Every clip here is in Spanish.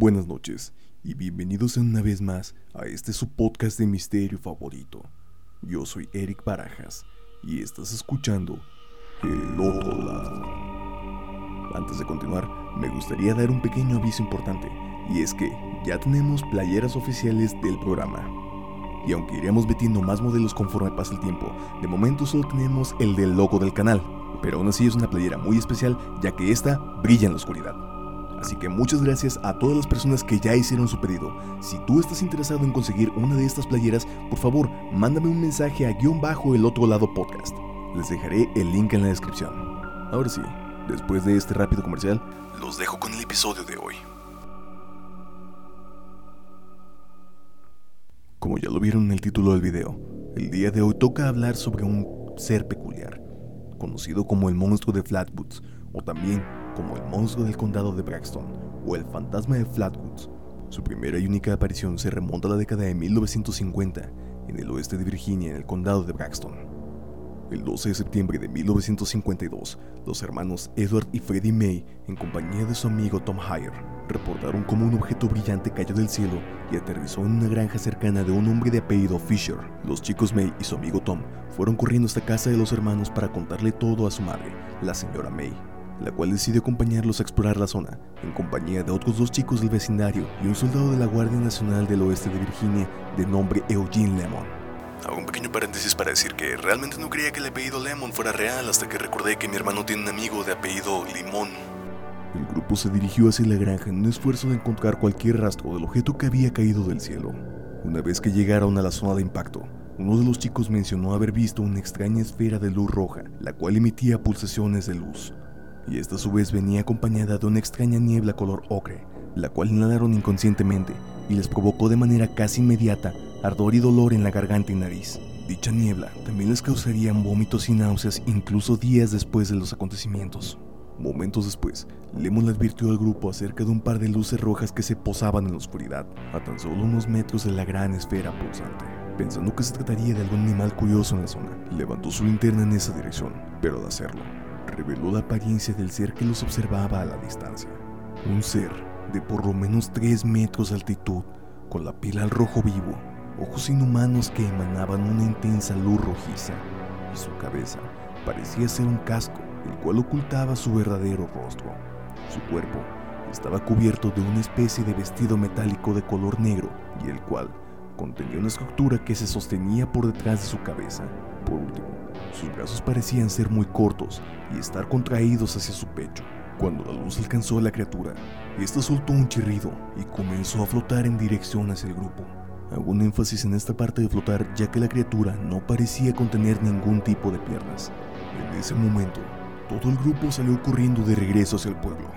Buenas noches y bienvenidos una vez más a este su podcast de misterio favorito. Yo soy Eric Barajas y estás escuchando El Otro Lado. Antes de continuar, me gustaría dar un pequeño aviso importante y es que ya tenemos playeras oficiales del programa. Y aunque iremos metiendo más modelos conforme pasa el tiempo, de momento solo tenemos el del logo del canal, pero aún así es una playera muy especial ya que esta brilla en la oscuridad. Así que muchas gracias a todas las personas que ya hicieron su pedido. Si tú estás interesado en conseguir una de estas playeras, por favor, mándame un mensaje a guion bajo el otro lado podcast. Les dejaré el link en la descripción. Ahora sí, después de este rápido comercial, los dejo con el episodio de hoy. Como ya lo vieron en el título del video, el día de hoy toca hablar sobre un ser peculiar, conocido como el monstruo de Flatwoods, o también como el monstruo del condado de Braxton o el fantasma de Flatwoods. Su primera y única aparición se remonta a la década de 1950 en el oeste de Virginia, en el condado de Braxton. El 12 de septiembre de 1952, los hermanos Edward y Freddie May, en compañía de su amigo Tom Hyer, reportaron cómo un objeto brillante cayó del cielo y aterrizó en una granja cercana de un hombre de apellido Fisher. Los chicos May y su amigo Tom fueron corriendo hasta casa de los hermanos para contarle todo a su madre, la señora May, la cual decidió acompañarlos a explorar la zona, en compañía de otros dos chicos del vecindario y un soldado de la Guardia Nacional del Oeste de Virginia de nombre Eugene Lemon. Hago un pequeño paréntesis para decir que realmente no creía que el apellido Lemon fuera real hasta que recordé que mi hermano tiene un amigo de apellido Limón. El grupo se dirigió hacia la granja en un esfuerzo de encontrar cualquier rastro del objeto que había caído del cielo. Una vez que llegaron a la zona de impacto, uno de los chicos mencionó haber visto una extraña esfera de luz roja, la cual emitía pulsaciones de luz. Y esta a su vez venía acompañada de una extraña niebla color ocre, la cual inhalaron inconscientemente y les provocó de manera casi inmediata ardor y dolor en la garganta y nariz. Dicha niebla también les causarían vómitos y náuseas incluso días después de los acontecimientos. Momentos después, Lemon le advirtió al grupo acerca de un par de luces rojas que se posaban en la oscuridad, a tan solo unos metros de la gran esfera pulsante. Pensando que se trataría de algún animal curioso en la zona, levantó su linterna en esa dirección, pero al hacerlo, reveló la apariencia del ser que los observaba a la distancia. Un ser de por lo menos 3 metros de altitud, con la piel al rojo vivo, ojos inhumanos que emanaban una intensa luz rojiza, y su cabeza parecía ser un casco, el cual ocultaba su verdadero rostro. Su cuerpo estaba cubierto de una especie de vestido metálico de color negro y el cual contenía una estructura que se sostenía por detrás de su cabeza. Por último, sus brazos parecían ser muy cortos y estar contraídos hacia su pecho. Cuando la luz alcanzó a la criatura, esta soltó un chirrido y comenzó a flotar en dirección hacia el grupo. Hago un énfasis en esta parte de flotar ya que la criatura no parecía contener ningún tipo de piernas. En ese momento, todo el grupo salió corriendo de regreso hacia el pueblo,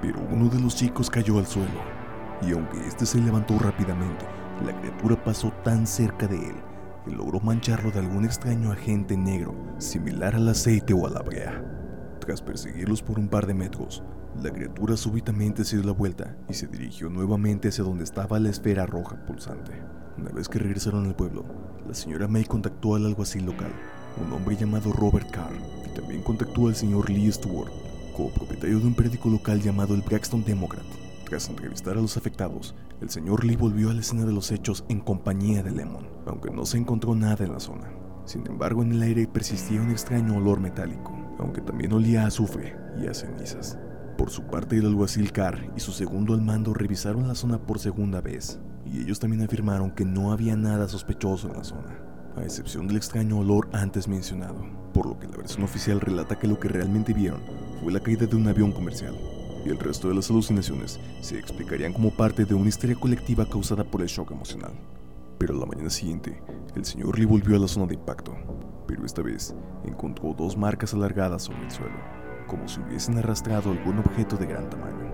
pero uno de los chicos cayó al suelo, y aunque este se levantó rápidamente, la criatura pasó tan cerca de él que logró mancharlo de algún extraño agente negro, similar al aceite o a la brea. Tras perseguirlos por un par de metros, la criatura súbitamente se dio la vuelta y se dirigió nuevamente hacia donde estaba la esfera roja pulsante. Una vez que regresaron al pueblo, la señora May contactó al alguacil local, un hombre llamado Robert Carr, y también contactó al señor Lee Stewart, copropietario de un periódico local llamado el Braxton Democrat. Tras entrevistar a los afectados, el señor Lee volvió a la escena de los hechos en compañía de Lemon, aunque no se encontró nada en la zona. Sin embargo, en el aire persistía un extraño olor metálico, aunque también olía a azufre y a cenizas. Por su parte, el alguacil Carr y su segundo al mando revisaron la zona por segunda vez, y ellos también afirmaron que no había nada sospechoso en la zona, a excepción del extraño olor antes mencionado, por lo que la versión oficial relata que lo que realmente vieron fue la caída de un avión comercial, y el resto de las alucinaciones se explicarían como parte de una histeria colectiva causada por el shock emocional. Pero la mañana siguiente, el señor Lee volvió a la zona de impacto, pero esta vez encontró dos marcas alargadas sobre el suelo, como si hubiesen arrastrado algún objeto de gran tamaño,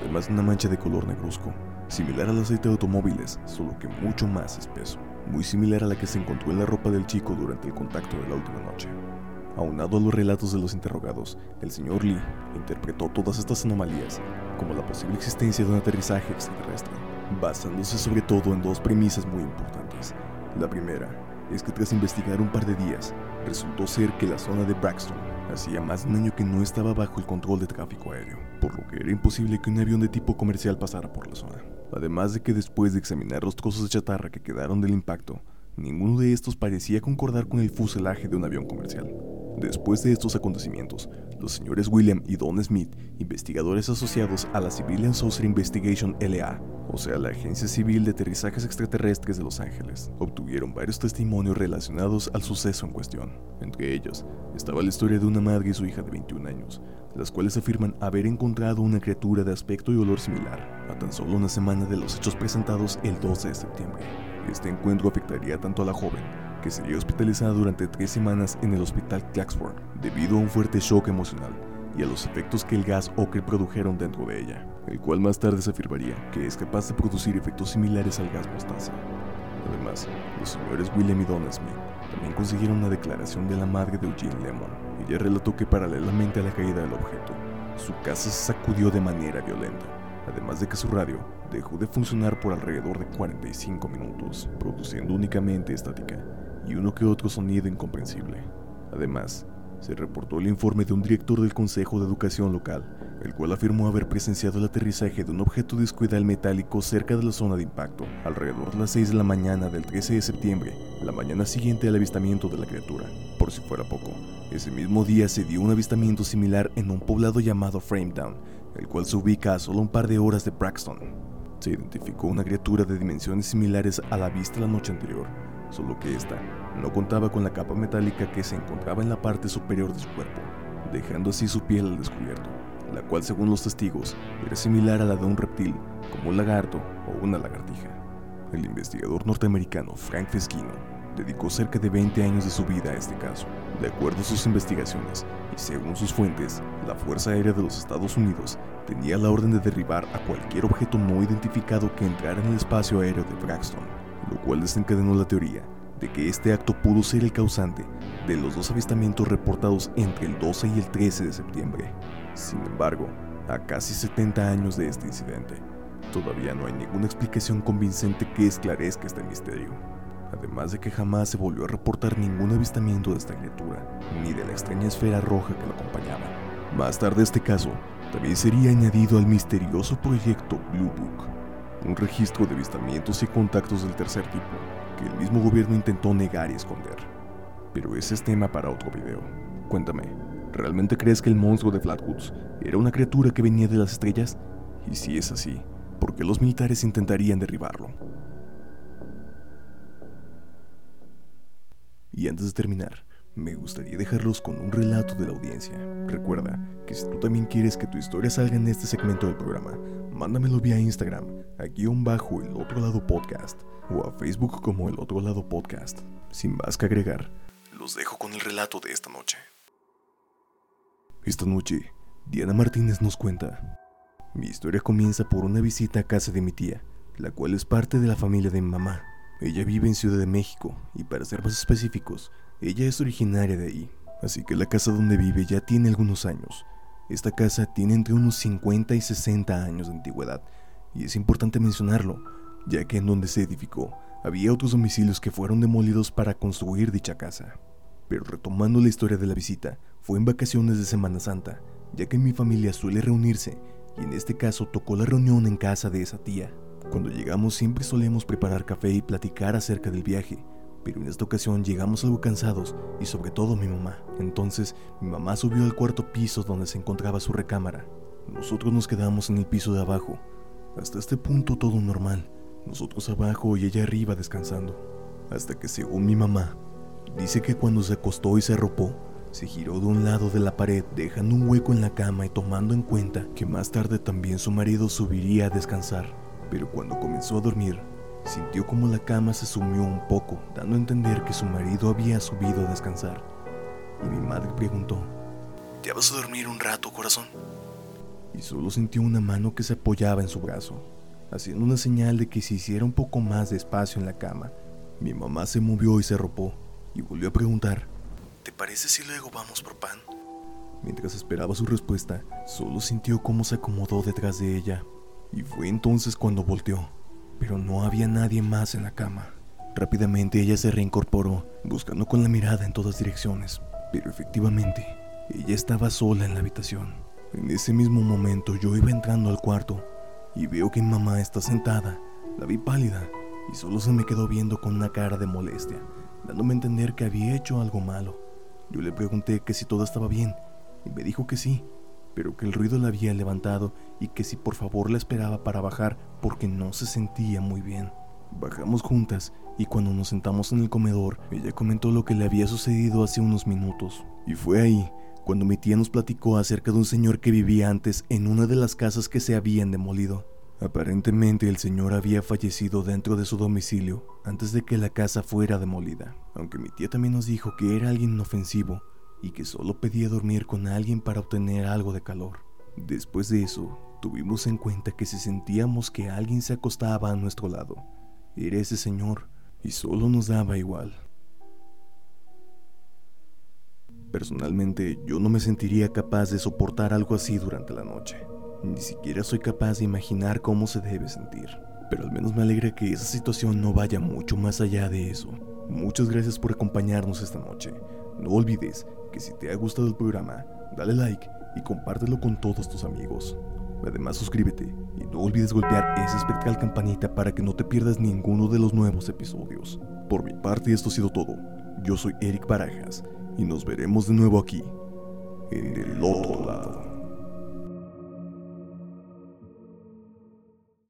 además de una mancha de color negruzco, similar al aceite de automóviles, solo que mucho más espeso, muy similar a la que se encontró en la ropa del chico durante el contacto de la última noche. Aunado a los relatos de los interrogados, el señor Lee interpretó todas estas anomalías como la posible existencia de un aterrizaje extraterrestre, basándose sobre todo en dos premisas muy importantes. La primera es que tras investigar un par de días, resultó ser que la zona de Braxton Hacía más de un año que no estaba bajo el control de tráfico aéreo, por lo que era imposible que un avión de tipo comercial pasara por la zona. Además de que después de examinar los trozos de chatarra que quedaron del impacto, ninguno de estos parecía concordar con el fuselaje de un avión comercial. Después de estos acontecimientos, los señores William y Don Smith, investigadores asociados a la Civilian Saucer Investigation LA, o sea, la Agencia Civil de Aterrizajes Extraterrestres de Los Ángeles, obtuvieron varios testimonios relacionados al suceso en cuestión. Entre ellos, estaba la historia de una madre y su hija de 21 años, las cuales afirman haber encontrado una criatura de aspecto y olor similar, a tan solo una semana de los hechos presentados el 12 de septiembre. Este encuentro afectaría tanto a la joven, que sería hospitalizada durante tres semanas en el hospital Claxford, debido a un fuerte shock emocional y a los efectos que el gas ocre produjeron dentro de ella, el cual más tarde se afirmaría que es capaz de producir efectos similares al gas mostaza. Además, los señores William y Donna Smith también consiguieron una declaración de la madre de Eugene Lemon. Ella relató que paralelamente a la caída del objeto, su casa se sacudió de manera violenta, además de que su radio dejó de funcionar por alrededor de 45 minutos, produciendo únicamente estática y uno que otro sonido incomprensible. Además, se reportó el informe de un director del Consejo de Educación local, el cual afirmó haber presenciado el aterrizaje de un objeto discoidal metálico cerca de la zona de impacto, alrededor de las 6 de la mañana del 13 de septiembre, la mañana siguiente al avistamiento de la criatura. Por si fuera poco, ese mismo día se dio un avistamiento similar en un poblado llamado Frametown, el cual se ubica a solo un par de horas de Braxton. Se identificó una criatura de dimensiones similares a la vista la noche anterior, solo que esta no contaba con la capa metálica que se encontraba en la parte superior de su cuerpo, dejando así su piel al descubierto, la cual según los testigos era similar a la de un reptil, como un lagarto o una lagartija. El investigador norteamericano Frank Feschino dedicó cerca de 20 años de su vida a este caso. De acuerdo a sus investigaciones y según sus fuentes, la Fuerza Aérea de los Estados Unidos tenía la orden de derribar a cualquier objeto no identificado que entrara en el espacio aéreo de Braxton, lo cual desencadenó la teoría de que este acto pudo ser el causante de los dos avistamientos reportados entre el 12 y el 13 de septiembre. Sin embargo, a casi 70 años de este incidente, todavía no hay ninguna explicación convincente que esclarezca este misterio. Además de que jamás se volvió a reportar ningún avistamiento de esta criatura, ni de la extraña esfera roja que lo acompañaba. Más tarde este caso también sería añadido al misterioso proyecto Blue Book, un registro de avistamientos y contactos del tercer tipo que el mismo gobierno intentó negar y esconder. Pero ese es tema para otro video. Cuéntame, ¿realmente crees que el monstruo de Flatwoods era una criatura que venía de las estrellas? Y si es así, ¿por qué los militares intentarían derribarlo? Y antes de terminar, me gustaría dejarlos con un relato de la audiencia. Recuerda que si tú también quieres que tu historia salga en este segmento del programa, mándamelo vía Instagram, a guion bajo el otro lado podcast, o a Facebook como el otro lado podcast. Sin más que agregar, los dejo con el relato de esta noche. Esta noche, Diana Martínez nos cuenta. Mi historia comienza por una visita a casa de mi tía, la cual es parte de la familia de mi mamá. Ella vive en Ciudad de México y para ser más específicos, ella es originaria de ahí, así que la casa donde vive ya tiene algunos años. Esta casa tiene entre unos 50 y 60 años de antigüedad, y es importante mencionarlo, ya que en donde se edificó había otros domicilios que fueron demolidos para construir dicha casa. Pero retomando la historia de la visita, fue en vacaciones de Semana Santa, ya que mi familia suele reunirse, y en este caso tocó la reunión en casa de esa tía. Cuando llegamos siempre solemos preparar café y platicar acerca del viaje, pero en esta ocasión llegamos algo cansados y sobre todo mi mamá. Entonces mi mamá subió al cuarto piso donde se encontraba su recámara. Nosotros nos quedamos en el piso de abajo. Hasta este punto todo normal. Nosotros abajo y ella arriba descansando. Hasta que según mi mamá, dice que cuando se acostó y se arropó, se giró de un lado de la pared dejando un hueco en la cama y tomando en cuenta que más tarde también su marido subiría a descansar. Pero cuando comenzó a dormir, sintió como la cama se sumió un poco, dando a entender que su marido había subido a descansar. Y mi madre preguntó, ¿Ya vas a dormir un rato, corazón? Y solo sintió una mano que se apoyaba en su brazo, haciendo una señal de que se hiciera un poco más de espacio en la cama. Mi mamá se movió y se arropó, y volvió a preguntar, ¿Te parece si luego vamos por pan? Mientras esperaba su respuesta, solo sintió cómo se acomodó detrás de ella y fue entonces cuando volteó, pero no había nadie más en la cama. Rápidamente ella se reincorporó, buscando con la mirada en todas direcciones, pero efectivamente Ella estaba sola en la habitación. En ese mismo momento yo iba entrando al cuarto y veo que mi mamá está sentada. La vi pálida y solo se me quedó viendo con una cara de molestia, dándome a entender que había hecho algo malo. Yo le pregunté que si todo estaba bien y me dijo que sí, pero que el ruido la había levantado y que si por favor la esperaba para bajar porque no se sentía muy bien. Bajamos juntas y cuando nos sentamos en el comedor, ella comentó lo que le había sucedido hace unos minutos. Y fue ahí cuando mi tía nos platicó acerca de un señor que vivía antes en una de las casas que se habían demolido. Aparentemente el señor había fallecido dentro de su domicilio antes de que la casa fuera demolida, aunque mi tía también nos dijo que era alguien inofensivo y que solo pedía dormir con alguien para obtener algo de calor. Después de eso, tuvimos en cuenta que si sentíamos que alguien se acostaba a nuestro lado, era ese señor y solo nos daba igual. Personalmente, yo no me sentiría capaz de soportar algo así durante la noche. Ni siquiera soy capaz de imaginar cómo se debe sentir. Pero al menos me alegra que esa situación no vaya mucho más allá de eso. Muchas gracias por acompañarnos esta noche. No olvides que si te ha gustado el programa, dale like y compártelo con todos tus amigos. Además suscríbete y no olvides golpear esa espectral campanita para que no te pierdas ninguno de los nuevos episodios. Por mi parte esto ha sido todo. Yo soy Eric Barajas y nos veremos de nuevo aquí, en el otro lado.